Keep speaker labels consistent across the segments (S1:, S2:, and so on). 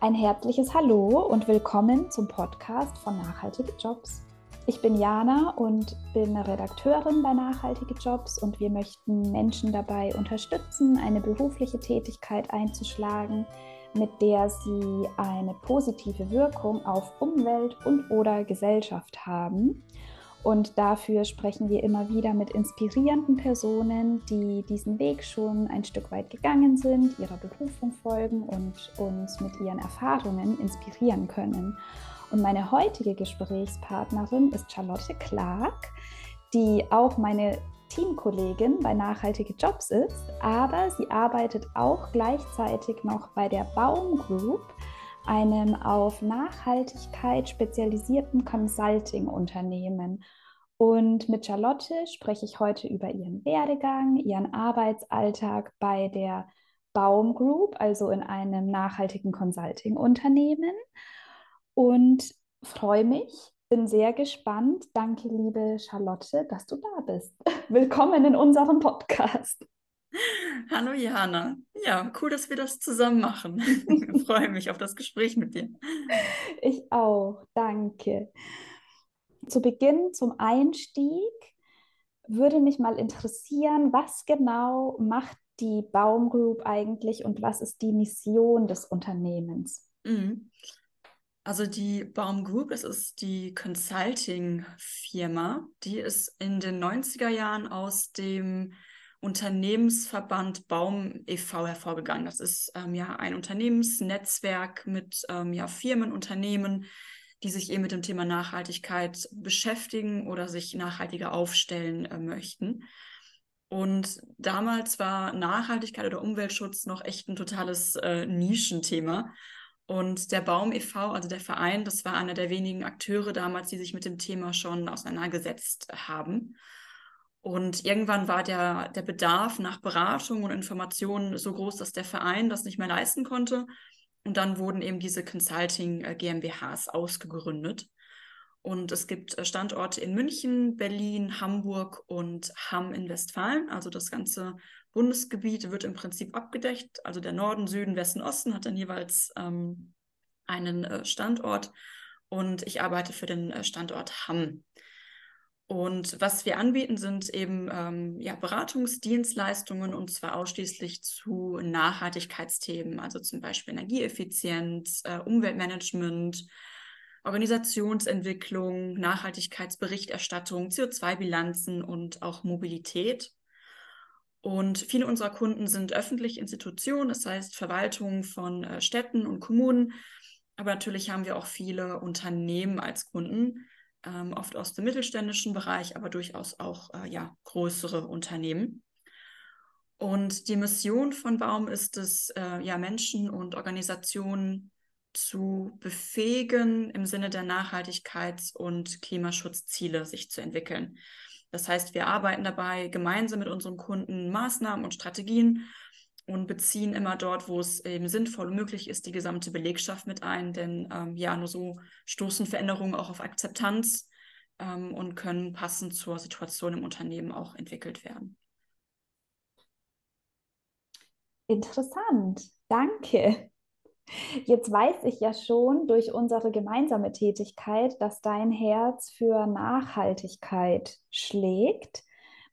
S1: Ein herzliches Hallo und willkommen zum Podcast von Nachhaltige Jobs. Ich bin Jana und bin Redakteurin bei Nachhaltige Jobs und wir möchten Menschen dabei unterstützen, eine berufliche Tätigkeit einzuschlagen, mit der sie eine positive Wirkung auf Umwelt und oder Gesellschaft haben. Und dafür sprechen wir immer wieder mit inspirierenden Personen, die diesen Weg schon ein Stück weit gegangen sind, ihrer Berufung folgen und uns mit ihren Erfahrungen inspirieren können. Und meine heutige Gesprächspartnerin ist Charlotte Clark, die auch meine Teamkollegin bei Nachhaltige Jobs ist, aber sie arbeitet auch gleichzeitig noch bei der Baum Group, einem auf Nachhaltigkeit spezialisierten Consulting-Unternehmen. Und mit Charlotte spreche ich heute über ihren Werdegang, ihren Arbeitsalltag bei der Baum Group, also in einem nachhaltigen Consulting-Unternehmen. Und freue mich, bin sehr gespannt. Danke, liebe Charlotte, dass du da bist. Willkommen in unserem Podcast.
S2: Hallo Jana. Ja, cool, dass wir das zusammen machen. Ich freue mich auf das Gespräch mit dir.
S1: Ich auch, danke. Zu Beginn, zum Einstieg, würde mich mal interessieren, was genau macht die Baum Group eigentlich und was ist die Mission des Unternehmens?
S2: Mhm. Also die Baum Group, das ist die Consulting-Firma, die ist in den 90er Jahren aus dem Unternehmensverband Baum e.V. hervorgegangen. Das ist ähm, ja ein Unternehmensnetzwerk mit ähm, ja, Firmen, Unternehmen, die sich eben mit dem Thema Nachhaltigkeit beschäftigen oder sich nachhaltiger aufstellen äh, möchten. Und damals war Nachhaltigkeit oder Umweltschutz noch echt ein totales äh, Nischenthema. Und der Baum e.V., also der Verein, das war einer der wenigen Akteure damals, die sich mit dem Thema schon auseinandergesetzt haben. Und irgendwann war der, der Bedarf nach Beratung und Informationen so groß, dass der Verein das nicht mehr leisten konnte. Und dann wurden eben diese Consulting äh, GmbHs ausgegründet. Und es gibt äh, Standorte in München, Berlin, Hamburg und Hamm in Westfalen. Also das ganze Bundesgebiet wird im Prinzip abgedeckt. Also der Norden, Süden, Westen, Osten hat dann jeweils ähm, einen äh, Standort. Und ich arbeite für den Standort Hamm. Und was wir anbieten, sind eben ähm, ja, Beratungsdienstleistungen und zwar ausschließlich zu Nachhaltigkeitsthemen, also zum Beispiel Energieeffizienz, äh, Umweltmanagement, Organisationsentwicklung, Nachhaltigkeitsberichterstattung, CO2-Bilanzen und auch Mobilität. Und viele unserer Kunden sind öffentliche Institutionen, das heißt Verwaltungen von äh, Städten und Kommunen. Aber natürlich haben wir auch viele Unternehmen als Kunden, ähm, oft aus dem mittelständischen Bereich, aber durchaus auch äh, ja, größere Unternehmen. Und die Mission von Baum ist es, äh, ja, Menschen und Organisationen zu befähigen, im Sinne der Nachhaltigkeits- und Klimaschutzziele sich zu entwickeln. Das heißt, wir arbeiten dabei gemeinsam mit unseren Kunden Maßnahmen und Strategien und beziehen immer dort, wo es eben sinnvoll und möglich ist, die gesamte Belegschaft mit ein. Denn ähm, ja, nur so stoßen Veränderungen auch auf Akzeptanz ähm, und können passend zur Situation im Unternehmen auch entwickelt werden.
S1: Interessant, danke. Jetzt weiß ich ja schon durch unsere gemeinsame Tätigkeit, dass dein Herz für Nachhaltigkeit schlägt.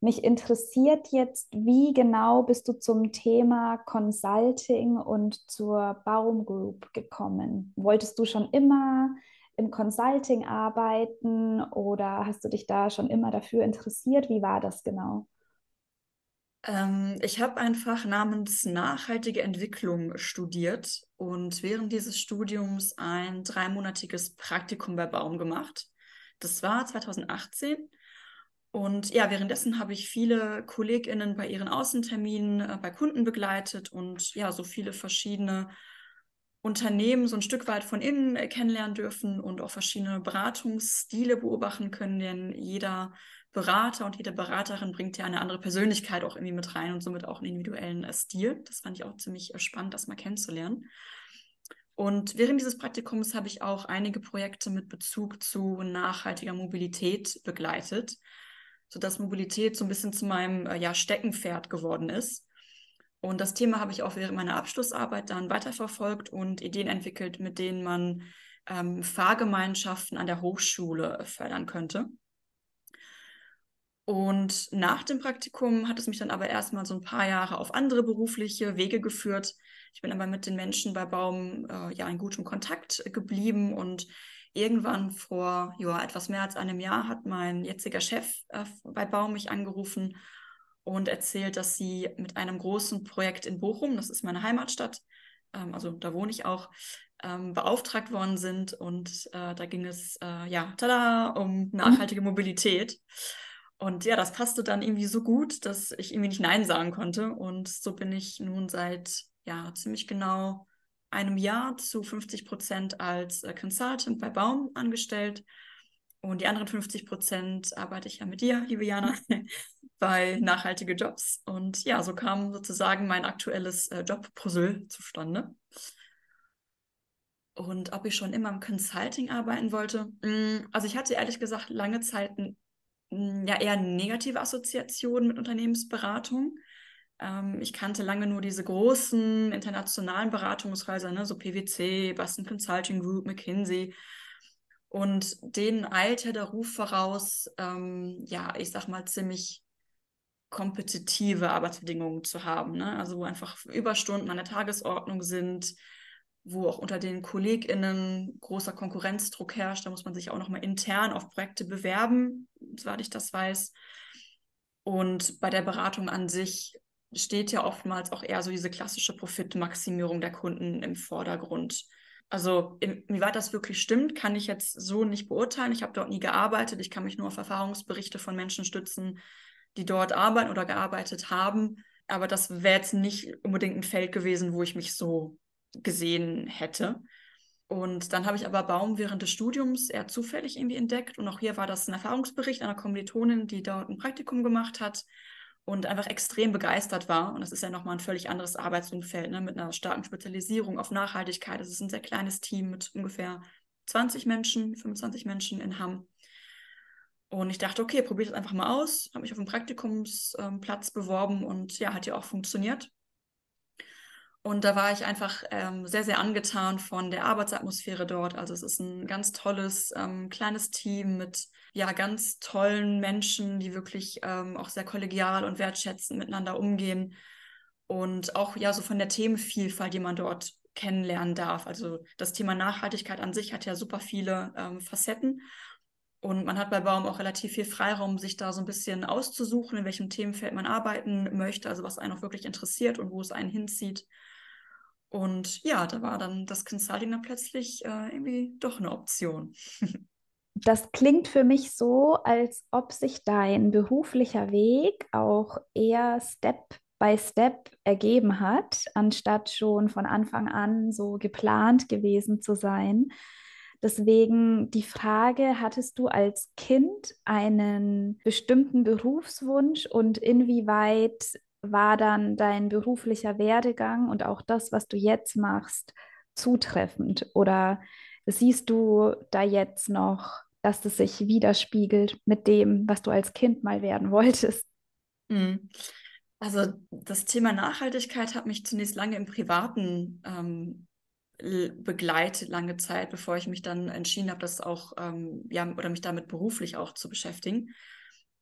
S1: Mich interessiert jetzt, wie genau bist du zum Thema Consulting und zur Baum Group gekommen? Wolltest du schon immer im Consulting arbeiten oder hast du dich da schon immer dafür interessiert? Wie war das genau?
S2: Ähm, ich habe einfach namens nachhaltige Entwicklung studiert und während dieses Studiums ein dreimonatiges Praktikum bei Baum gemacht. Das war 2018. Und ja, währenddessen habe ich viele KollegInnen bei ihren Außenterminen äh, bei Kunden begleitet und ja, so viele verschiedene Unternehmen so ein Stück weit von innen äh, kennenlernen dürfen und auch verschiedene Beratungsstile beobachten können, denn jeder Berater und jede Beraterin bringt ja eine andere Persönlichkeit auch irgendwie mit rein und somit auch einen individuellen äh, Stil. Das fand ich auch ziemlich äh, spannend, das mal kennenzulernen. Und während dieses Praktikums habe ich auch einige Projekte mit Bezug zu nachhaltiger Mobilität begleitet, sodass Mobilität so ein bisschen zu meinem ja, Steckenpferd geworden ist. Und das Thema habe ich auch während meiner Abschlussarbeit dann weiterverfolgt und Ideen entwickelt, mit denen man ähm, Fahrgemeinschaften an der Hochschule fördern könnte. Und nach dem Praktikum hat es mich dann aber erstmal so ein paar Jahre auf andere berufliche Wege geführt. Ich bin aber mit den Menschen bei Baum äh, ja in gutem Kontakt geblieben und irgendwann vor ja, etwas mehr als einem Jahr hat mein jetziger Chef äh, bei Baum mich angerufen und erzählt, dass sie mit einem großen Projekt in Bochum, das ist meine Heimatstadt, ähm, also da wohne ich auch, ähm, beauftragt worden sind. Und äh, da ging es, äh, ja, tada, um nachhaltige Mobilität. Und ja, das passte dann irgendwie so gut, dass ich irgendwie nicht Nein sagen konnte. Und so bin ich nun seit ja ziemlich genau einem Jahr zu 50 Prozent als äh, Consultant bei Baum angestellt. Und die anderen 50 Prozent arbeite ich ja mit dir, liebe Jana, bei nachhaltige Jobs. Und ja, so kam sozusagen mein aktuelles äh, Jobpuzzle zustande. Und ob ich schon immer im Consulting arbeiten wollte. Mm, also ich hatte ehrlich gesagt lange Zeit ja eher negative Assoziationen mit Unternehmensberatung. Ähm, ich kannte lange nur diese großen internationalen Beratungshäuser, ne, so PwC, Boston Consulting Group, McKinsey. Und denen eilte der Ruf voraus, ähm, ja, ich sag mal, ziemlich kompetitive Arbeitsbedingungen zu haben. Ne? Also wo einfach Überstunden an der Tagesordnung sind, wo auch unter den KollegInnen großer Konkurrenzdruck herrscht. Da muss man sich auch nochmal intern auf Projekte bewerben, soweit ich das weiß. Und bei der Beratung an sich steht ja oftmals auch eher so diese klassische Profitmaximierung der Kunden im Vordergrund. Also inwieweit das wirklich stimmt, kann ich jetzt so nicht beurteilen. Ich habe dort nie gearbeitet. Ich kann mich nur auf Erfahrungsberichte von Menschen stützen, die dort arbeiten oder gearbeitet haben. Aber das wäre jetzt nicht unbedingt ein Feld gewesen, wo ich mich so gesehen hätte. Und dann habe ich aber Baum während des Studiums eher zufällig irgendwie entdeckt. Und auch hier war das ein Erfahrungsbericht einer Kommilitonin, die dort ein Praktikum gemacht hat und einfach extrem begeistert war. Und das ist ja nochmal ein völlig anderes Arbeitsumfeld, ne? mit einer starken Spezialisierung auf Nachhaltigkeit. Es ist ein sehr kleines Team mit ungefähr 20 Menschen, 25 Menschen in Hamm. Und ich dachte, okay, probiere das einfach mal aus. Habe mich auf einen Praktikumsplatz ähm, beworben und ja, hat ja auch funktioniert. Und da war ich einfach ähm, sehr, sehr angetan von der Arbeitsatmosphäre dort. Also es ist ein ganz tolles, ähm, kleines Team mit ja ganz tollen Menschen, die wirklich ähm, auch sehr kollegial und wertschätzend miteinander umgehen. Und auch ja so von der Themenvielfalt, die man dort kennenlernen darf. Also das Thema Nachhaltigkeit an sich hat ja super viele ähm, Facetten. Und man hat bei Baum auch relativ viel Freiraum, sich da so ein bisschen auszusuchen, in welchem Themenfeld man arbeiten möchte, also was einen auch wirklich interessiert und wo es einen hinzieht. Und ja, da war dann das Consulting dann plötzlich äh, irgendwie doch eine Option.
S1: Das klingt für mich so, als ob sich dein beruflicher Weg auch eher Step by Step ergeben hat, anstatt schon von Anfang an so geplant gewesen zu sein. Deswegen die Frage, hattest du als Kind einen bestimmten Berufswunsch und inwieweit war dann dein beruflicher Werdegang und auch das, was du jetzt machst, zutreffend? Oder siehst du da jetzt noch, dass das sich widerspiegelt mit dem, was du als Kind mal werden wolltest?
S2: Hm. Also das Thema Nachhaltigkeit hat mich zunächst lange im Privaten ähm, begleitet, lange Zeit, bevor ich mich dann entschieden habe, das auch, ähm, ja, oder mich damit beruflich auch zu beschäftigen.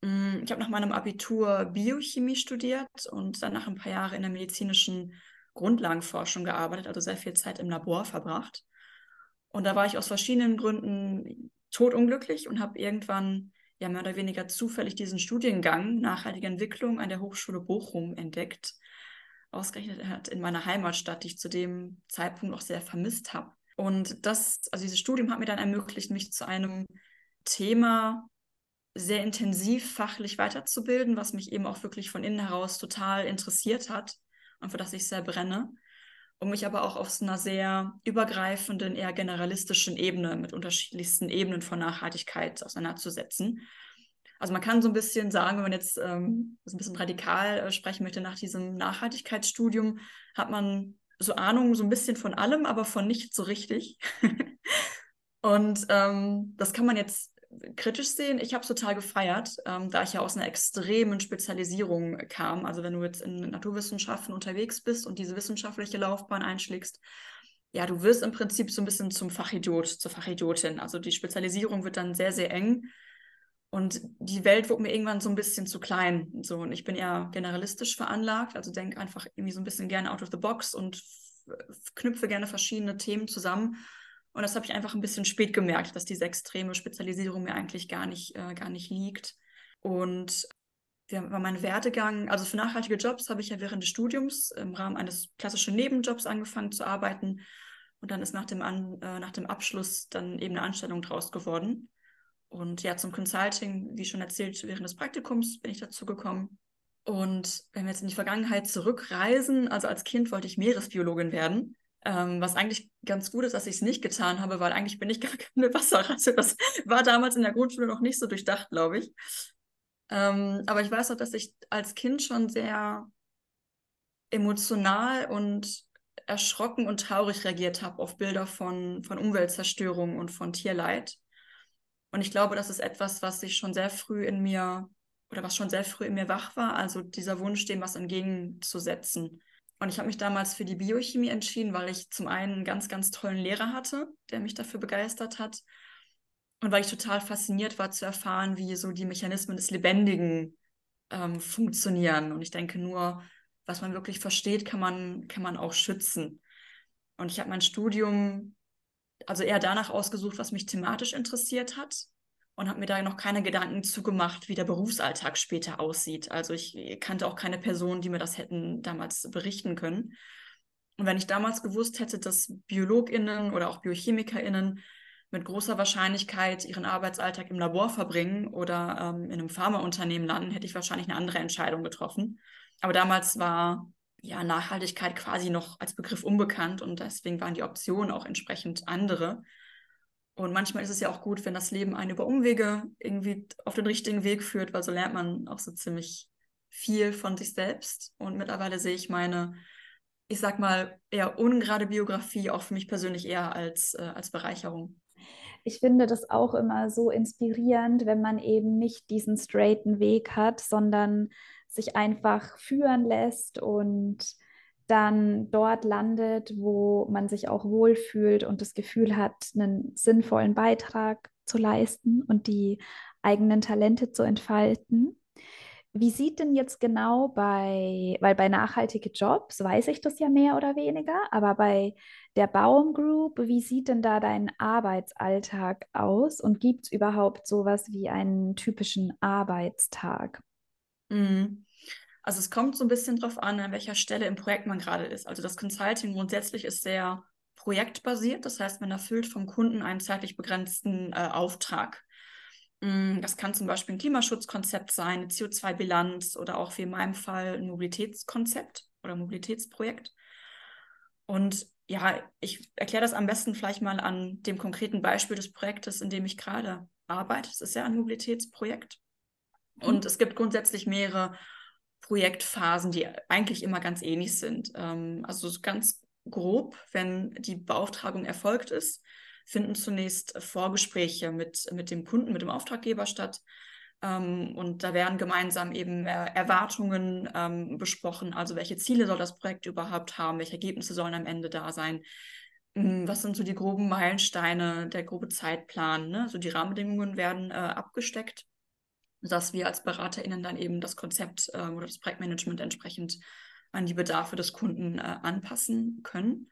S2: Mm, ich habe nach meinem Abitur Biochemie studiert und danach ein paar Jahre in der medizinischen Grundlagenforschung gearbeitet, also sehr viel Zeit im Labor verbracht. Und da war ich aus verschiedenen Gründen totunglücklich und habe irgendwann ja mehr oder weniger zufällig diesen Studiengang Nachhaltige Entwicklung an der Hochschule Bochum entdeckt. Ausgerechnet hat in meiner Heimatstadt, die ich zu dem Zeitpunkt auch sehr vermisst habe. Und das, also dieses Studium hat mir dann ermöglicht, mich zu einem Thema sehr intensiv fachlich weiterzubilden, was mich eben auch wirklich von innen heraus total interessiert hat und für das ich sehr brenne. Und mich aber auch auf so einer sehr übergreifenden, eher generalistischen Ebene mit unterschiedlichsten Ebenen von Nachhaltigkeit auseinanderzusetzen. Also man kann so ein bisschen sagen, wenn man jetzt ähm, so ein bisschen radikal äh, sprechen möchte, nach diesem Nachhaltigkeitsstudium hat man so Ahnung so ein bisschen von allem, aber von nichts so richtig. Und ähm, das kann man jetzt kritisch sehen. Ich habe es total gefeiert, ähm, da ich ja aus einer extremen Spezialisierung kam. Also wenn du jetzt in Naturwissenschaften unterwegs bist und diese wissenschaftliche Laufbahn einschlägst, ja, du wirst im Prinzip so ein bisschen zum Fachidiot, zur Fachidiotin. Also die Spezialisierung wird dann sehr, sehr eng. Und die Welt wurde mir irgendwann so ein bisschen zu klein. So, und ich bin eher generalistisch veranlagt, also denke einfach irgendwie so ein bisschen gerne out of the box und knüpfe gerne verschiedene Themen zusammen. Und das habe ich einfach ein bisschen spät gemerkt, dass diese extreme Spezialisierung mir eigentlich gar nicht, äh, gar nicht liegt. Und war mein Werdegang, also für nachhaltige Jobs habe ich ja während des Studiums im Rahmen eines klassischen Nebenjobs angefangen zu arbeiten. Und dann ist nach dem, An äh, nach dem Abschluss dann eben eine Anstellung draus geworden. Und ja, zum Consulting, wie schon erzählt, während des Praktikums bin ich dazu gekommen. Und wenn wir jetzt in die Vergangenheit zurückreisen, also als Kind wollte ich Meeresbiologin werden, ähm, was eigentlich ganz gut ist, dass ich es nicht getan habe, weil eigentlich bin ich gar keine Wasserrasse. Das war damals in der Grundschule noch nicht so durchdacht, glaube ich. Ähm, aber ich weiß auch, dass ich als Kind schon sehr emotional und erschrocken und traurig reagiert habe auf Bilder von, von Umweltzerstörung und von Tierleid. Und ich glaube, das ist etwas, was sich schon sehr früh in mir oder was schon sehr früh in mir wach war, also dieser Wunsch, dem was entgegenzusetzen. Und ich habe mich damals für die Biochemie entschieden, weil ich zum einen einen ganz, ganz tollen Lehrer hatte, der mich dafür begeistert hat. Und weil ich total fasziniert war zu erfahren, wie so die Mechanismen des Lebendigen ähm, funktionieren. Und ich denke, nur was man wirklich versteht, kann man, kann man auch schützen. Und ich habe mein Studium also eher danach ausgesucht, was mich thematisch interessiert hat und habe mir da noch keine Gedanken zugemacht, wie der Berufsalltag später aussieht. Also ich kannte auch keine Personen, die mir das hätten damals berichten können. Und wenn ich damals gewusst hätte, dass BiologInnen oder auch BiochemikerInnen mit großer Wahrscheinlichkeit ihren Arbeitsalltag im Labor verbringen oder ähm, in einem Pharmaunternehmen landen, hätte ich wahrscheinlich eine andere Entscheidung getroffen. Aber damals war ja, Nachhaltigkeit quasi noch als Begriff unbekannt und deswegen waren die Optionen auch entsprechend andere. Und manchmal ist es ja auch gut, wenn das Leben einen über Umwege irgendwie auf den richtigen Weg führt, weil so lernt man auch so ziemlich viel von sich selbst. Und mittlerweile sehe ich meine, ich sag mal, eher ungerade Biografie auch für mich persönlich eher als, äh, als Bereicherung.
S1: Ich finde das auch immer so inspirierend, wenn man eben nicht diesen straighten Weg hat, sondern sich einfach führen lässt und dann dort landet, wo man sich auch wohlfühlt und das Gefühl hat, einen sinnvollen Beitrag zu leisten und die eigenen Talente zu entfalten. Wie sieht denn jetzt genau bei, weil bei nachhaltige Jobs weiß ich das ja mehr oder weniger, aber bei der Baum Group, wie sieht denn da dein Arbeitsalltag aus und gibt es überhaupt sowas wie einen typischen Arbeitstag?
S2: Mhm. Also es kommt so ein bisschen drauf an, an welcher Stelle im Projekt man gerade ist. Also das Consulting grundsätzlich ist sehr projektbasiert. Das heißt, man erfüllt vom Kunden einen zeitlich begrenzten äh, Auftrag. Mm, das kann zum Beispiel ein Klimaschutzkonzept sein, eine CO2-Bilanz oder auch wie in meinem Fall ein Mobilitätskonzept oder Mobilitätsprojekt. Und ja, ich erkläre das am besten vielleicht mal an dem konkreten Beispiel des Projektes, in dem ich gerade arbeite. Es ist ja ein Mobilitätsprojekt. Und es gibt grundsätzlich mehrere Projektphasen, die eigentlich immer ganz ähnlich sind. Ähm, also ganz grob, wenn die Beauftragung erfolgt ist, finden zunächst Vorgespräche mit, mit dem Kunden, mit dem Auftraggeber statt. Ähm, und da werden gemeinsam eben äh, Erwartungen ähm, besprochen. Also welche Ziele soll das Projekt überhaupt haben? Welche Ergebnisse sollen am Ende da sein? Hm, was sind so die groben Meilensteine, der grobe Zeitplan? Ne? So die Rahmenbedingungen werden äh, abgesteckt dass wir als BeraterInnen dann eben das Konzept äh, oder das Projektmanagement entsprechend an die Bedarfe des Kunden äh, anpassen können.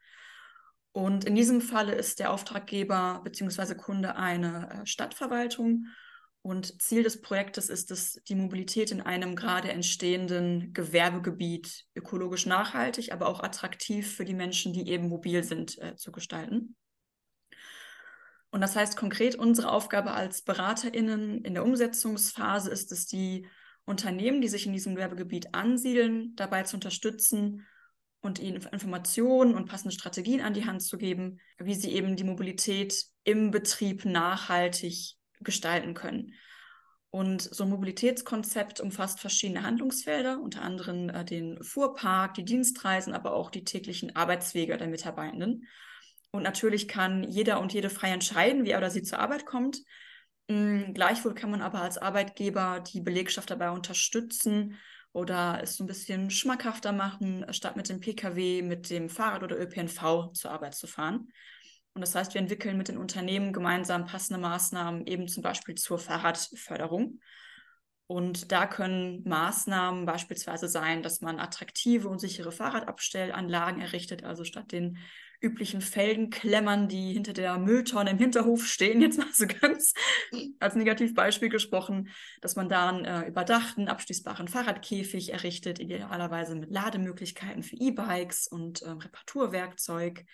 S2: Und in diesem Falle ist der Auftraggeber bzw. Kunde eine äh, Stadtverwaltung. Und Ziel des Projektes ist es, die Mobilität in einem gerade entstehenden Gewerbegebiet ökologisch nachhaltig, aber auch attraktiv für die Menschen, die eben mobil sind, äh, zu gestalten. Und das heißt konkret, unsere Aufgabe als BeraterInnen in der Umsetzungsphase ist es, die Unternehmen, die sich in diesem Gewerbegebiet ansiedeln, dabei zu unterstützen und ihnen Informationen und passende Strategien an die Hand zu geben, wie sie eben die Mobilität im Betrieb nachhaltig gestalten können. Und so ein Mobilitätskonzept umfasst verschiedene Handlungsfelder, unter anderem äh, den Fuhrpark, die Dienstreisen, aber auch die täglichen Arbeitswege der Mitarbeitenden. Und natürlich kann jeder und jede frei entscheiden, wie er oder sie zur Arbeit kommt. Mm, gleichwohl kann man aber als Arbeitgeber die Belegschaft dabei unterstützen oder es so ein bisschen schmackhafter machen, statt mit dem Pkw, mit dem Fahrrad oder ÖPNV zur Arbeit zu fahren. Und das heißt, wir entwickeln mit den Unternehmen gemeinsam passende Maßnahmen, eben zum Beispiel zur Fahrradförderung. Und da können Maßnahmen beispielsweise sein, dass man attraktive und sichere Fahrradabstellanlagen errichtet, also statt den üblichen Felgenklemmern, die hinter der Mülltonne im Hinterhof stehen, jetzt mal so ganz als Negativbeispiel gesprochen, dass man da einen äh, überdachten, abschließbaren Fahrradkäfig errichtet, idealerweise mit Lademöglichkeiten für E-Bikes und äh, Reparaturwerkzeug.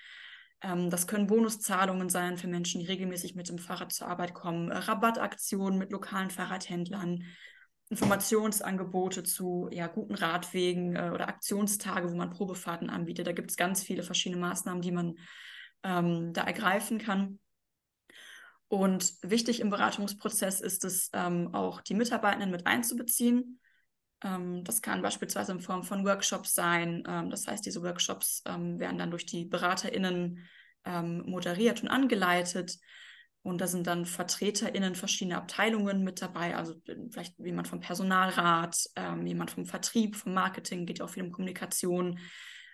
S2: Ähm, das können Bonuszahlungen sein für Menschen, die regelmäßig mit dem Fahrrad zur Arbeit kommen, äh, Rabattaktionen mit lokalen Fahrradhändlern, Informationsangebote zu ja, guten Radwegen äh, oder Aktionstage, wo man Probefahrten anbietet. Da gibt es ganz viele verschiedene Maßnahmen, die man ähm, da ergreifen kann. Und wichtig im Beratungsprozess ist es ähm, auch, die Mitarbeitenden mit einzubeziehen. Ähm, das kann beispielsweise in Form von Workshops sein. Ähm, das heißt, diese Workshops ähm, werden dann durch die BeraterInnen ähm, moderiert und angeleitet. Und da sind dann VertreterInnen verschiedener Abteilungen mit dabei, also äh, vielleicht jemand vom Personalrat, ähm, jemand vom Vertrieb, vom Marketing, geht auch viel um Kommunikation.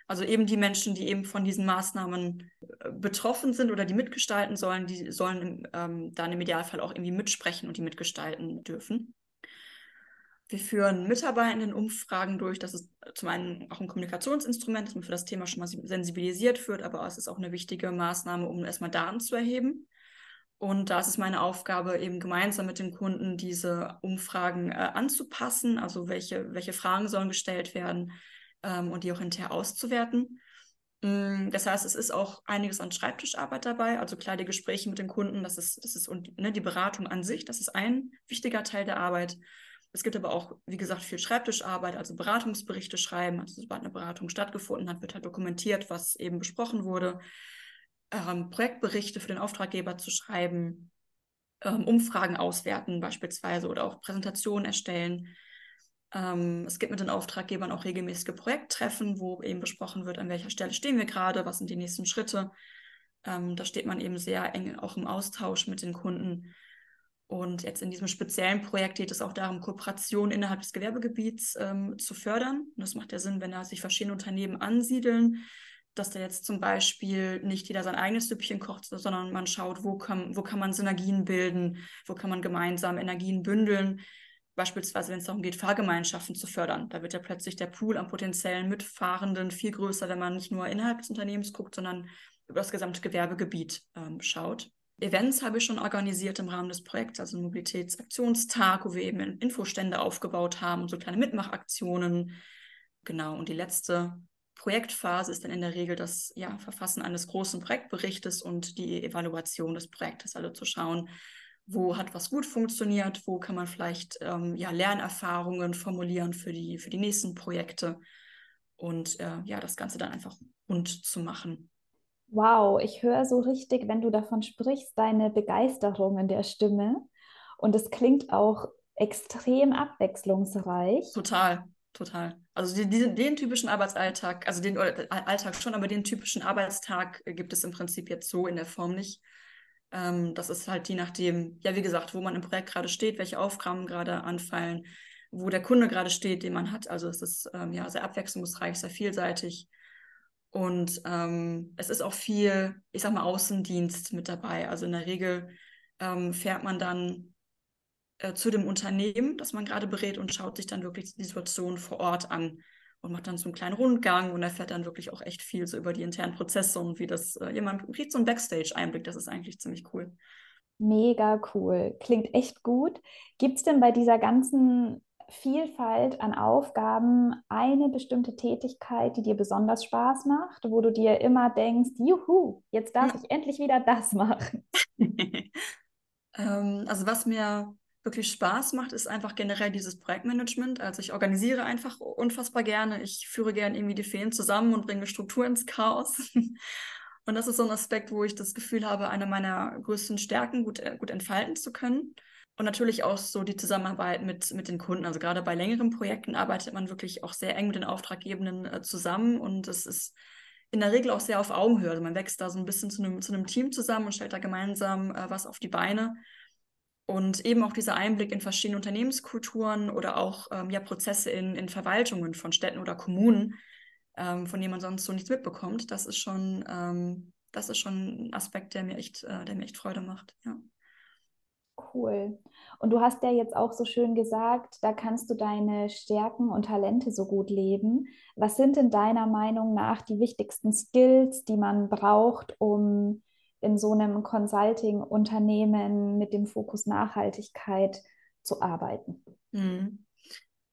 S2: Also eben die Menschen, die eben von diesen Maßnahmen äh, betroffen sind oder die mitgestalten sollen, die sollen ähm, dann im Idealfall auch irgendwie mitsprechen und die mitgestalten dürfen. Wir führen Mitarbeitendenumfragen durch. Das ist zum einen auch ein Kommunikationsinstrument, dass man für das Thema schon mal sensibilisiert wird, aber es ist auch eine wichtige Maßnahme, um erstmal Daten zu erheben. Und da ist es meine Aufgabe, eben gemeinsam mit dem Kunden diese Umfragen äh, anzupassen, also welche, welche Fragen sollen gestellt werden ähm, und die auch hinterher auszuwerten. Mm, das heißt, es ist auch einiges an Schreibtischarbeit dabei, also klar die Gespräche mit den Kunden, das ist, das ist und ne, die Beratung an sich, das ist ein wichtiger Teil der Arbeit. Es gibt aber auch, wie gesagt, viel Schreibtischarbeit, also Beratungsberichte schreiben. Also sobald eine Beratung stattgefunden hat, wird halt dokumentiert, was eben besprochen wurde ähm, Projektberichte für den Auftraggeber zu schreiben, ähm, Umfragen auswerten beispielsweise oder auch Präsentationen erstellen. Ähm, es gibt mit den Auftraggebern auch regelmäßige Projekttreffen, wo eben besprochen wird, an welcher Stelle stehen wir gerade, was sind die nächsten Schritte. Ähm, da steht man eben sehr eng auch im Austausch mit den Kunden. Und jetzt in diesem speziellen Projekt geht es auch darum, Kooperationen innerhalb des Gewerbegebiets ähm, zu fördern. Und das macht ja Sinn, wenn da sich verschiedene Unternehmen ansiedeln, dass da jetzt zum Beispiel nicht jeder sein eigenes Süppchen kocht, sondern man schaut, wo kann, wo kann man Synergien bilden, wo kann man gemeinsam Energien bündeln. Beispielsweise, wenn es darum geht, Fahrgemeinschaften zu fördern. Da wird ja plötzlich der Pool an potenziellen Mitfahrenden viel größer, wenn man nicht nur innerhalb des Unternehmens guckt, sondern über das gesamte Gewerbegebiet ähm, schaut. Events habe ich schon organisiert im Rahmen des Projekts, also Mobilitätsaktionstag, wo wir eben Infostände aufgebaut haben, so kleine Mitmachaktionen. Genau, und die letzte Projektphase ist dann in der Regel das ja, Verfassen eines großen Projektberichtes und die Evaluation des Projektes, also zu schauen, wo hat was gut funktioniert, wo kann man vielleicht ähm, ja, Lernerfahrungen formulieren für die, für die nächsten Projekte und äh, ja, das Ganze dann einfach rund zu machen.
S1: Wow, ich höre so richtig, wenn du davon sprichst, deine Begeisterung in der Stimme. Und es klingt auch extrem abwechslungsreich.
S2: Total total. Also die, den typischen Arbeitsalltag, also den Alltag schon, aber den typischen Arbeitstag gibt es im Prinzip jetzt so in der Form nicht. Ähm, das ist halt je nachdem, ja, wie gesagt, wo man im Projekt gerade steht, welche Aufgaben gerade anfallen, wo der Kunde gerade steht, den man hat. Also es ist ähm, ja sehr abwechslungsreich, sehr vielseitig. Und ähm, es ist auch viel, ich sag mal, Außendienst mit dabei. Also in der Regel ähm, fährt man dann äh, zu dem Unternehmen, das man gerade berät und schaut sich dann wirklich die Situation vor Ort an und macht dann so einen kleinen Rundgang und erfährt dann wirklich auch echt viel so über die internen Prozesse und wie das äh, jemand kriegt so einen Backstage-Einblick. Das ist eigentlich ziemlich cool.
S1: Mega cool. Klingt echt gut. Gibt es denn bei dieser ganzen Vielfalt an Aufgaben eine bestimmte Tätigkeit, die dir besonders Spaß macht, wo du dir immer denkst, juhu, jetzt darf ich endlich wieder das machen?
S2: ähm, also was mir wirklich Spaß macht, ist einfach generell dieses Projektmanagement. Also ich organisiere einfach unfassbar gerne. Ich führe gerne irgendwie die Feen zusammen und bringe Struktur ins Chaos. Und das ist so ein Aspekt, wo ich das Gefühl habe, eine meiner größten Stärken gut, äh, gut entfalten zu können. Und natürlich auch so die Zusammenarbeit mit, mit den Kunden. Also gerade bei längeren Projekten arbeitet man wirklich auch sehr eng mit den Auftraggebenden äh, zusammen und es ist in der Regel auch sehr auf Augenhöhe. Also man wächst da so ein bisschen zu einem, zu einem Team zusammen und stellt da gemeinsam äh, was auf die Beine. Und eben auch dieser Einblick in verschiedene Unternehmenskulturen oder auch ähm, ja, Prozesse in, in Verwaltungen von Städten oder Kommunen, ähm, von denen man sonst so nichts mitbekommt, das ist schon, ähm, das ist schon ein Aspekt, der mir echt, äh, der mir echt Freude macht. Ja.
S1: Cool. Und du hast ja jetzt auch so schön gesagt, da kannst du deine Stärken und Talente so gut leben. Was sind denn deiner Meinung nach die wichtigsten Skills, die man braucht, um in so einem Consulting-Unternehmen mit dem Fokus Nachhaltigkeit zu arbeiten?
S2: Hm.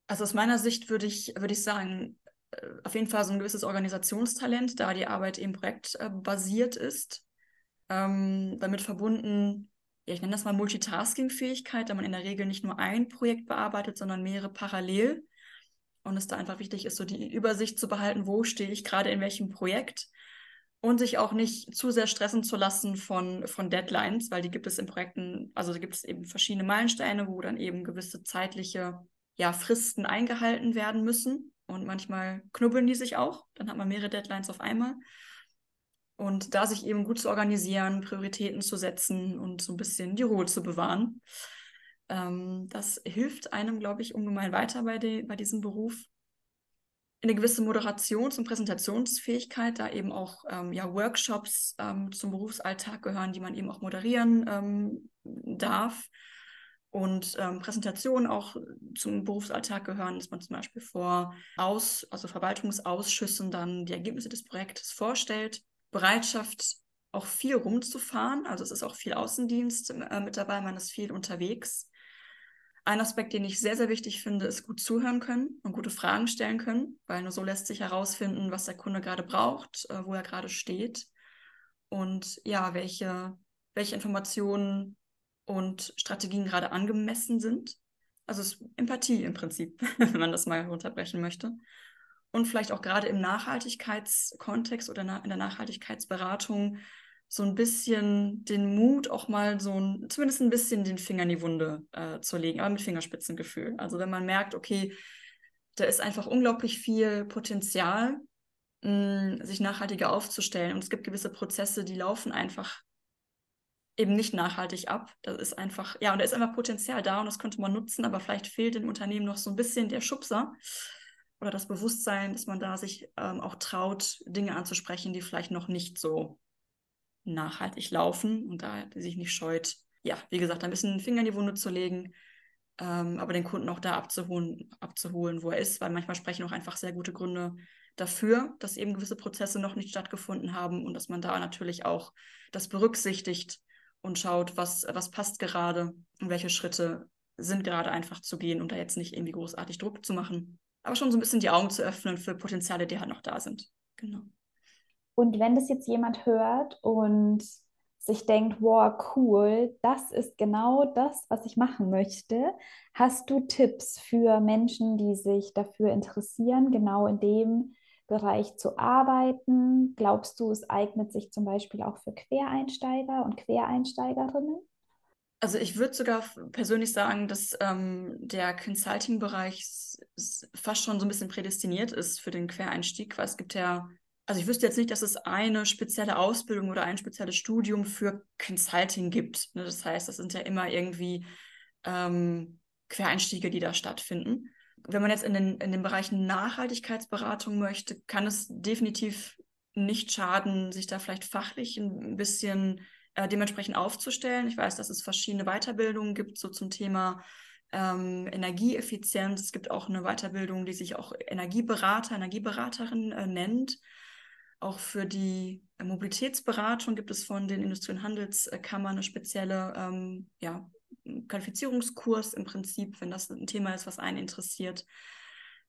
S2: Also aus meiner Sicht würde ich, würde ich sagen, äh, auf jeden Fall so ein gewisses Organisationstalent, da die Arbeit eben projektbasiert ist. Ähm, damit verbunden ja, ich nenne das mal Multitasking-Fähigkeit, da man in der Regel nicht nur ein Projekt bearbeitet, sondern mehrere parallel. Und es da einfach wichtig ist, so die Übersicht zu behalten, wo stehe ich gerade in welchem Projekt und sich auch nicht zu sehr stressen zu lassen von, von Deadlines, weil die gibt es in Projekten, also da gibt es eben verschiedene Meilensteine, wo dann eben gewisse zeitliche ja, Fristen eingehalten werden müssen. Und manchmal knubbeln die sich auch, dann hat man mehrere Deadlines auf einmal. Und da sich eben gut zu organisieren, Prioritäten zu setzen und so ein bisschen die Ruhe zu bewahren. Ähm, das hilft einem, glaube ich, ungemein weiter bei, de, bei diesem Beruf. Eine gewisse Moderations- und Präsentationsfähigkeit, da eben auch ähm, ja, Workshops ähm, zum Berufsalltag gehören, die man eben auch moderieren ähm, darf. Und ähm, Präsentationen auch zum Berufsalltag gehören, dass man zum Beispiel vor Aus, also Verwaltungsausschüssen dann die Ergebnisse des Projektes vorstellt Bereitschaft, auch viel rumzufahren. Also es ist auch viel Außendienst äh, mit dabei, man ist viel unterwegs. Ein Aspekt, den ich sehr, sehr wichtig finde, ist gut zuhören können und gute Fragen stellen können, weil nur so lässt sich herausfinden, was der Kunde gerade braucht, äh, wo er gerade steht und ja, welche, welche Informationen und Strategien gerade angemessen sind. Also es ist Empathie im Prinzip, wenn man das mal runterbrechen möchte und vielleicht auch gerade im Nachhaltigkeitskontext oder in der Nachhaltigkeitsberatung so ein bisschen den Mut, auch mal so ein, zumindest ein bisschen den Finger in die Wunde äh, zu legen, aber mit Fingerspitzengefühl. Also wenn man merkt, okay, da ist einfach unglaublich viel Potenzial, mh, sich nachhaltiger aufzustellen. Und es gibt gewisse Prozesse, die laufen einfach eben nicht nachhaltig ab. Das ist einfach, ja, und da ist einfach Potenzial da und das könnte man nutzen, aber vielleicht fehlt dem Unternehmen noch so ein bisschen der Schubser oder das Bewusstsein, dass man da sich ähm, auch traut, Dinge anzusprechen, die vielleicht noch nicht so nachhaltig laufen und da sich nicht scheut, ja, wie gesagt, ein bisschen Finger in die Wunde zu legen, ähm, aber den Kunden auch da abzuholen, abzuholen, wo er ist, weil manchmal sprechen auch einfach sehr gute Gründe dafür, dass eben gewisse Prozesse noch nicht stattgefunden haben und dass man da natürlich auch das berücksichtigt und schaut, was, was passt gerade und welche Schritte sind gerade einfach zu gehen und da jetzt nicht irgendwie großartig Druck zu machen aber schon so ein bisschen die Augen zu öffnen für Potenziale, die halt noch da sind. Genau.
S1: Und wenn das jetzt jemand hört und sich denkt, wow, cool, das ist genau das, was ich machen möchte. Hast du Tipps für Menschen, die sich dafür interessieren, genau in dem Bereich zu arbeiten? Glaubst du, es eignet sich zum Beispiel auch für Quereinsteiger und Quereinsteigerinnen?
S2: Also ich würde sogar persönlich sagen, dass ähm, der Consulting-Bereich fast schon so ein bisschen prädestiniert ist für den Quereinstieg, weil es gibt ja, also ich wüsste jetzt nicht, dass es eine spezielle Ausbildung oder ein spezielles Studium für Consulting gibt. Ne? Das heißt, das sind ja immer irgendwie ähm, Quereinstiege, die da stattfinden. Wenn man jetzt in den, in den Bereichen Nachhaltigkeitsberatung möchte, kann es definitiv nicht schaden, sich da vielleicht fachlich ein bisschen äh, dementsprechend aufzustellen. Ich weiß, dass es verschiedene Weiterbildungen gibt, so zum Thema ähm, Energieeffizienz. Es gibt auch eine Weiterbildung, die sich auch Energieberater, Energieberaterin äh, nennt. Auch für die Mobilitätsberatung gibt es von den Industrie- und Handelskammern eine spezielle ähm, ja, Qualifizierungskurs im Prinzip, wenn das ein Thema ist, was einen interessiert.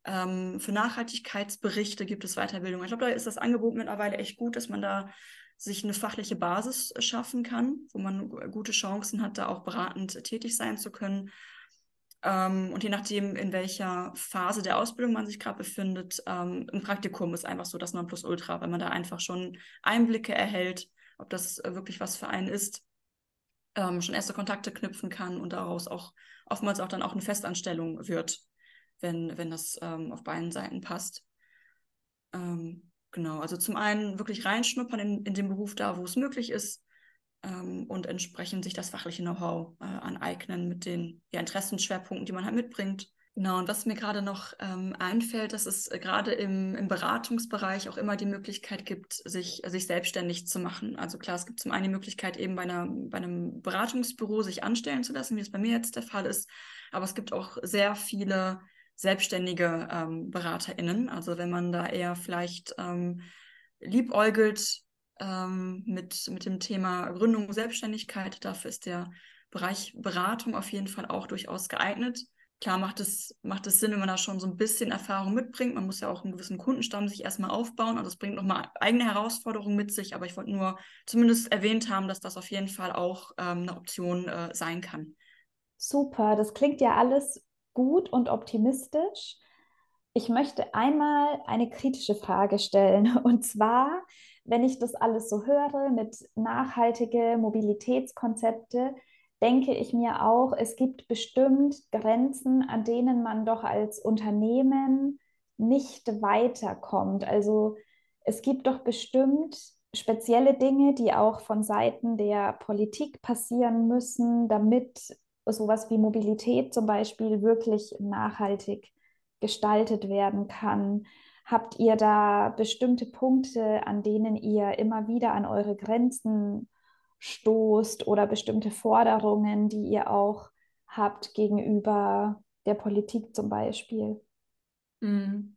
S2: Ähm, für Nachhaltigkeitsberichte gibt es Weiterbildung. Ich glaube, da ist das Angebot mittlerweile echt gut, dass man da sich eine fachliche Basis äh, schaffen kann, wo man gute Chancen hat, da auch beratend tätig sein zu können. Ähm, und je nachdem, in welcher Phase der Ausbildung man sich gerade befindet, ähm, ein Praktikum ist einfach so das Nonplusultra, weil man da einfach schon Einblicke erhält, ob das äh, wirklich was für einen ist, ähm, schon erste Kontakte knüpfen kann und daraus auch oftmals auch dann auch eine Festanstellung wird, wenn, wenn das auf beiden Seiten passt. Genau, also zum einen wirklich reinschnuppern in, in den Beruf da, wo es möglich ist. Ähm, und entsprechend sich das fachliche Know-how äh, aneignen mit den ja, Interessenschwerpunkten, die man halt mitbringt. Genau, und was mir gerade noch ähm, einfällt, dass es gerade im, im Beratungsbereich auch immer die Möglichkeit gibt, sich, sich selbstständig zu machen. Also klar, es gibt zum einen die Möglichkeit, eben bei, einer, bei einem Beratungsbüro sich anstellen zu lassen, wie es bei mir jetzt der Fall ist. Aber es gibt auch sehr viele selbstständige ähm, BeraterInnen. Also wenn man da eher vielleicht ähm, liebäugelt ähm, mit, mit dem Thema Gründung Selbstständigkeit, dafür ist der Bereich Beratung auf jeden Fall auch durchaus geeignet. Klar macht es, macht es Sinn, wenn man da schon so ein bisschen Erfahrung mitbringt. Man muss ja auch einen gewissen Kundenstamm sich erstmal aufbauen. Also es bringt nochmal eigene Herausforderungen mit sich, aber ich wollte nur zumindest erwähnt haben, dass das auf jeden Fall auch ähm, eine Option äh, sein kann.
S1: Super, das klingt ja alles gut und optimistisch. Ich möchte einmal eine kritische Frage stellen. Und zwar, wenn ich das alles so höre mit nachhaltige Mobilitätskonzepte, denke ich mir auch, es gibt bestimmt Grenzen, an denen man doch als Unternehmen nicht weiterkommt. Also es gibt doch bestimmt spezielle Dinge, die auch von Seiten der Politik passieren müssen, damit sowas wie Mobilität zum Beispiel wirklich nachhaltig gestaltet werden kann. Habt ihr da bestimmte Punkte, an denen ihr immer wieder an eure Grenzen stoßt oder bestimmte Forderungen, die ihr auch habt gegenüber der Politik zum Beispiel?
S2: Mhm.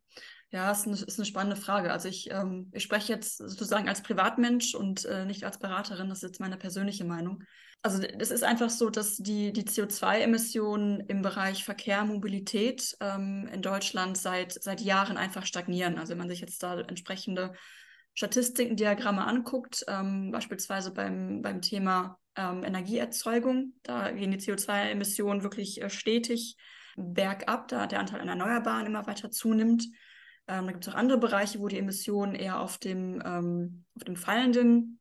S2: Ja, ist eine, ist eine spannende Frage. Also ich, ähm, ich spreche jetzt sozusagen als Privatmensch und äh, nicht als Beraterin. Das ist jetzt meine persönliche Meinung. Also es ist einfach so, dass die, die CO2-Emissionen im Bereich Verkehr, Mobilität ähm, in Deutschland seit, seit Jahren einfach stagnieren. Also wenn man sich jetzt da entsprechende Statistiken, Diagramme anguckt, ähm, beispielsweise beim, beim Thema ähm, Energieerzeugung, da gehen die CO2-Emissionen wirklich äh, stetig bergab, da der Anteil an Erneuerbaren immer weiter zunimmt. Ähm, da gibt es auch andere Bereiche, wo die Emissionen eher auf dem, ähm, auf dem fallenden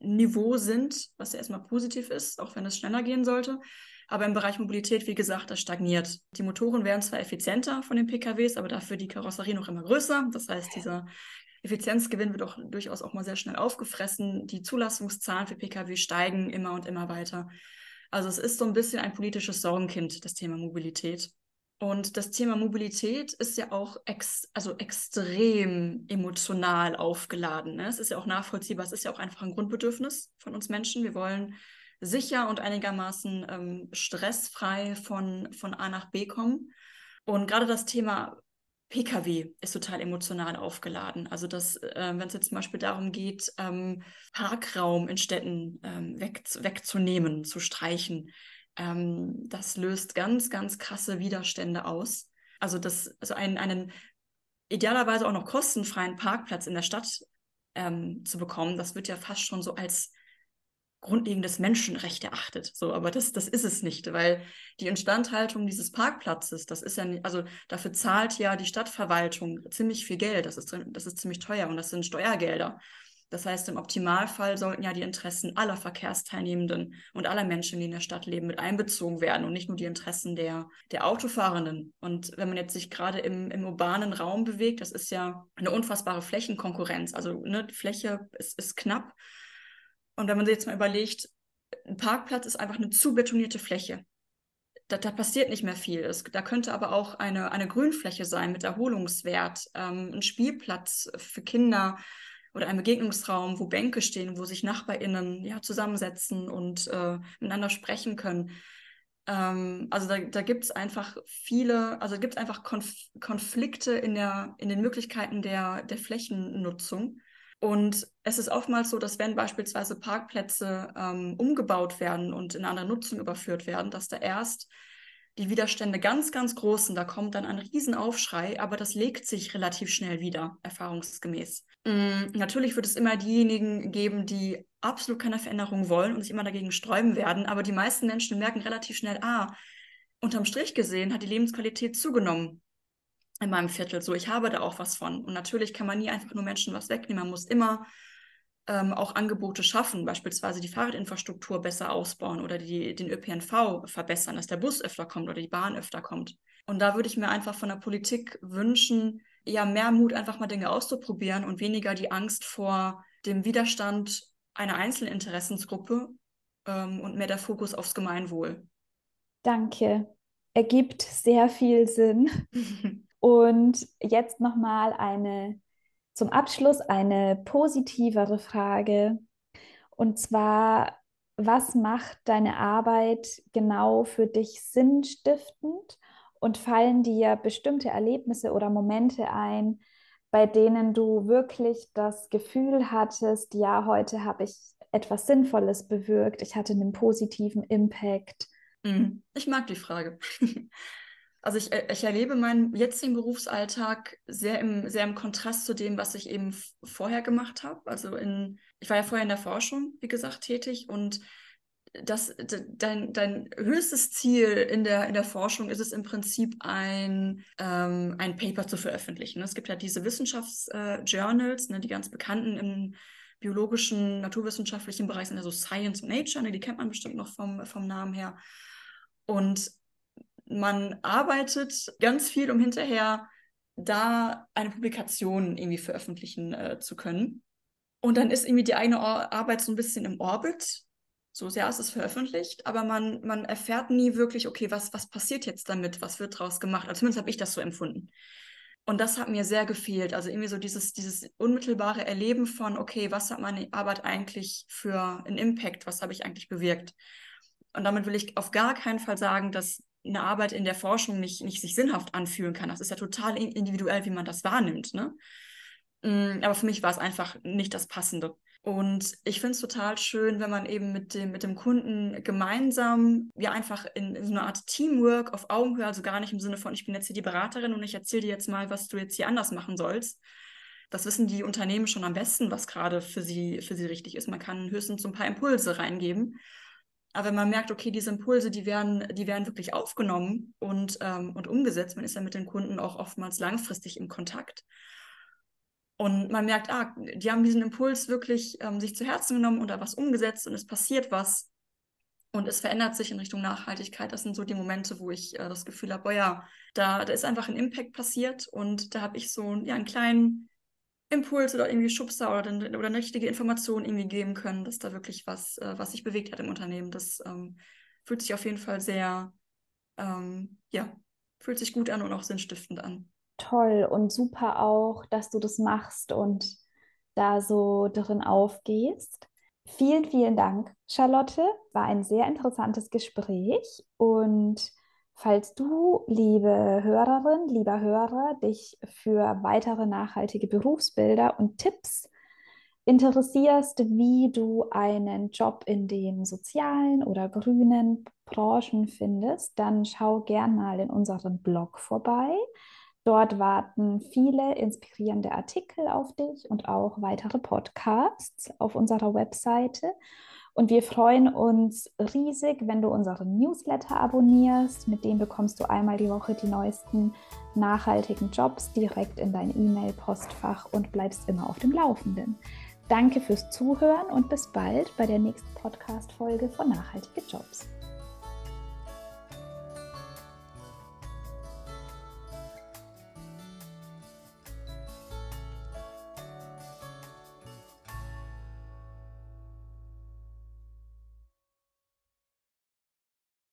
S2: Niveau sind, was ja erstmal positiv ist, auch wenn es schneller gehen sollte. Aber im Bereich Mobilität, wie gesagt, das stagniert. Die Motoren werden zwar effizienter von den PKWs, aber dafür die Karosserie noch immer größer. Das heißt, dieser Effizienzgewinn wird auch durchaus auch mal sehr schnell aufgefressen. Die Zulassungszahlen für Pkw steigen immer und immer weiter. Also es ist so ein bisschen ein politisches Sorgenkind, das Thema Mobilität. Und das Thema Mobilität ist ja auch ex also extrem emotional aufgeladen. Ne? Es ist ja auch nachvollziehbar, es ist ja auch einfach ein Grundbedürfnis von uns Menschen. Wir wollen sicher und einigermaßen ähm, stressfrei von, von A nach B kommen. Und gerade das Thema Pkw ist total emotional aufgeladen. Also, äh, wenn es jetzt zum Beispiel darum geht, ähm, Parkraum in Städten ähm, weg, wegzunehmen, zu streichen, ähm, das löst ganz, ganz krasse Widerstände aus. Also, das, also einen, einen idealerweise auch noch kostenfreien Parkplatz in der Stadt ähm, zu bekommen, das wird ja fast schon so als grundlegendes Menschenrecht erachtet. So, aber das, das ist es nicht, weil die Instandhaltung dieses Parkplatzes, das ist ja nicht, also dafür zahlt ja die Stadtverwaltung ziemlich viel Geld. Das ist, das ist ziemlich teuer und das sind Steuergelder. Das heißt, im Optimalfall sollten ja die Interessen aller Verkehrsteilnehmenden und aller Menschen, die in der Stadt leben, mit einbezogen werden und nicht nur die Interessen der, der Autofahrenden. Und wenn man jetzt sich gerade im, im urbanen Raum bewegt, das ist ja eine unfassbare Flächenkonkurrenz. Also ne, die Fläche ist, ist knapp und wenn man sich jetzt mal überlegt, ein Parkplatz ist einfach eine zu betonierte Fläche. Da, da passiert nicht mehr viel. Es, da könnte aber auch eine, eine Grünfläche sein mit Erholungswert, ähm, ein Spielplatz für Kinder oder ein Begegnungsraum, wo Bänke stehen, wo sich NachbarInnen ja, zusammensetzen und äh, miteinander sprechen können. Ähm, also da, da gibt es einfach viele, also gibt es einfach Konf Konflikte in, der, in den Möglichkeiten der, der Flächennutzung. Und es ist oftmals so, dass wenn beispielsweise Parkplätze ähm, umgebaut werden und in andere Nutzung überführt werden, dass da erst die Widerstände ganz, ganz groß sind. Da kommt dann ein Riesenaufschrei, aber das legt sich relativ schnell wieder, erfahrungsgemäß. Mhm, natürlich wird es immer diejenigen geben, die absolut keine Veränderung wollen und sich immer dagegen sträuben werden, aber die meisten Menschen merken relativ schnell, ah, unterm Strich gesehen hat die Lebensqualität zugenommen in meinem Viertel so. Ich habe da auch was von. Und natürlich kann man nie einfach nur Menschen was wegnehmen. Man muss immer ähm, auch Angebote schaffen, beispielsweise die Fahrradinfrastruktur besser ausbauen oder die, den ÖPNV verbessern, dass der Bus öfter kommt oder die Bahn öfter kommt. Und da würde ich mir einfach von der Politik wünschen, ja, mehr Mut, einfach mal Dinge auszuprobieren und weniger die Angst vor dem Widerstand eine einzelne Interessensgruppe ähm, und mehr der Fokus aufs Gemeinwohl.
S1: Danke. Ergibt sehr viel Sinn. und jetzt nochmal eine zum Abschluss eine positivere Frage. Und zwar, was macht deine Arbeit genau für dich sinnstiftend? Und fallen dir bestimmte Erlebnisse oder Momente ein, bei denen du wirklich das Gefühl hattest, ja, heute habe ich etwas Sinnvolles bewirkt, ich hatte einen positiven Impact?
S2: Mhm. Ich mag die Frage. Also ich, äh, ich erlebe meinen jetzigen Berufsalltag sehr im, sehr im Kontrast zu dem, was ich eben vorher gemacht habe. Also in, ich war ja vorher in der Forschung, wie gesagt, tätig und das, dein, dein höchstes Ziel in der, in der Forschung ist es im Prinzip, ein, ähm, ein Paper zu veröffentlichen. Es gibt ja diese Wissenschaftsjournals, äh, ne, die ganz bekannten im biologischen, naturwissenschaftlichen Bereich sind ja so Science und Nature, ne, die kennt man bestimmt noch vom, vom Namen her. Und man arbeitet ganz viel, um hinterher da eine Publikation irgendwie veröffentlichen äh, zu können. Und dann ist irgendwie die eigene Arbeit so ein bisschen im Orbit so sehr ist es veröffentlicht, aber man, man erfährt nie wirklich, okay, was, was passiert jetzt damit, was wird daraus gemacht. Also zumindest habe ich das so empfunden. Und das hat mir sehr gefehlt. Also irgendwie so dieses, dieses unmittelbare Erleben von, okay, was hat meine Arbeit eigentlich für einen Impact, was habe ich eigentlich bewirkt. Und damit will ich auf gar keinen Fall sagen, dass eine Arbeit in der Forschung nicht, nicht sich sinnhaft anfühlen kann. Das ist ja total individuell, wie man das wahrnimmt. Ne? Mm, aber für mich war es einfach nicht das Passende. Und ich finde es total schön, wenn man eben mit dem, mit dem Kunden gemeinsam ja einfach in, in, so eine Art Teamwork auf Augenhöhe, also gar nicht im Sinne von, ich bin jetzt hier die Beraterin und ich erzähle dir jetzt mal, was du jetzt hier anders machen sollst. Das wissen die Unternehmen schon am besten, was gerade für sie, für sie richtig ist. Man kann höchstens so ein paar Impulse reingeben. Aber wenn man merkt, okay, diese Impulse, die werden, die werden wirklich aufgenommen und, ähm, und umgesetzt, man ist ja mit den Kunden auch oftmals langfristig im Kontakt. Und man merkt, ah, die haben diesen Impuls wirklich ähm, sich zu Herzen genommen und da was umgesetzt und es passiert was. Und es verändert sich in Richtung Nachhaltigkeit. Das sind so die Momente, wo ich äh, das Gefühl habe, oh ja, da, da ist einfach ein Impact passiert und da habe ich so ja, einen kleinen Impuls oder irgendwie Schubser oder, oder eine richtige Information irgendwie geben können, dass da wirklich was, äh, was sich bewegt hat im Unternehmen. Das ähm, fühlt sich auf jeden Fall sehr, ähm, ja, fühlt sich gut an und auch sinnstiftend an
S1: toll und super auch, dass du das machst und da so drin aufgehst. Vielen, vielen Dank, Charlotte. War ein sehr interessantes Gespräch. Und falls du, liebe Hörerin, lieber Hörer, dich für weitere nachhaltige Berufsbilder und Tipps interessierst, wie du einen Job in den sozialen oder grünen Branchen findest, dann schau gern mal in unserem Blog vorbei. Dort warten viele inspirierende Artikel auf dich und auch weitere Podcasts auf unserer Webseite. Und wir freuen uns riesig, wenn du unseren Newsletter abonnierst. Mit dem bekommst du einmal die Woche die neuesten nachhaltigen Jobs direkt in dein E-Mail-Postfach und bleibst immer auf dem Laufenden. Danke fürs Zuhören und bis bald bei der nächsten Podcast-Folge von Nachhaltige Jobs.